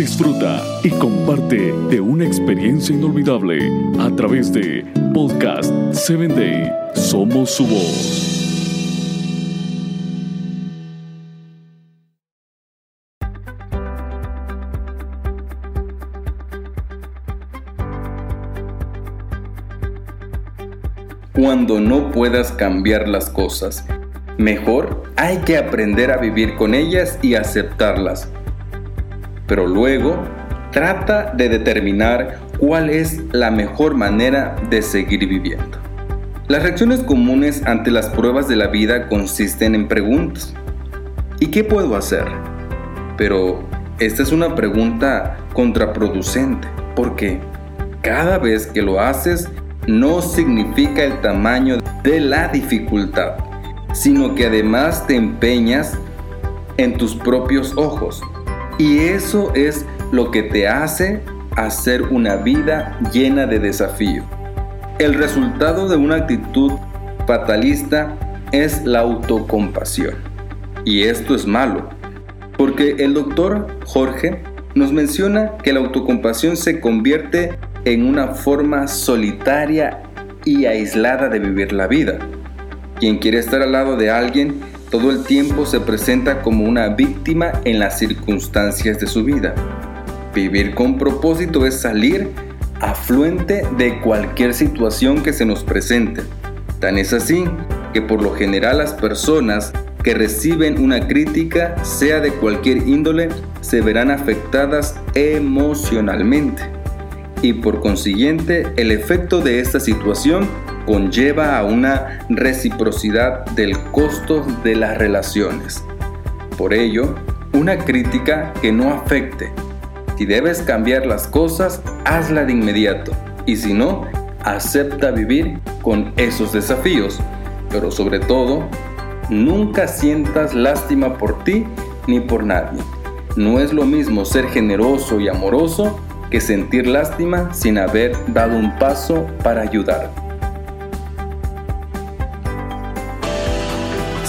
disfruta y comparte de una experiencia inolvidable a través de Podcast 7 Day. Somos su voz. Cuando no puedas cambiar las cosas, mejor hay que aprender a vivir con ellas y aceptarlas pero luego trata de determinar cuál es la mejor manera de seguir viviendo. Las reacciones comunes ante las pruebas de la vida consisten en preguntas. ¿Y qué puedo hacer? Pero esta es una pregunta contraproducente porque cada vez que lo haces no significa el tamaño de la dificultad, sino que además te empeñas en tus propios ojos y eso es lo que te hace hacer una vida llena de desafío. El resultado de una actitud fatalista es la autocompasión. Y esto es malo, porque el doctor Jorge nos menciona que la autocompasión se convierte en una forma solitaria y aislada de vivir la vida. Quien quiere estar al lado de alguien todo el tiempo se presenta como una víctima en las circunstancias de su vida. Vivir con propósito es salir afluente de cualquier situación que se nos presente. Tan es así que por lo general las personas que reciben una crítica, sea de cualquier índole, se verán afectadas emocionalmente. Y por consiguiente, el efecto de esta situación conlleva a una reciprocidad del costo de las relaciones. Por ello, una crítica que no afecte. Si debes cambiar las cosas, hazla de inmediato. Y si no, acepta vivir con esos desafíos. Pero sobre todo, nunca sientas lástima por ti ni por nadie. No es lo mismo ser generoso y amoroso que sentir lástima sin haber dado un paso para ayudar.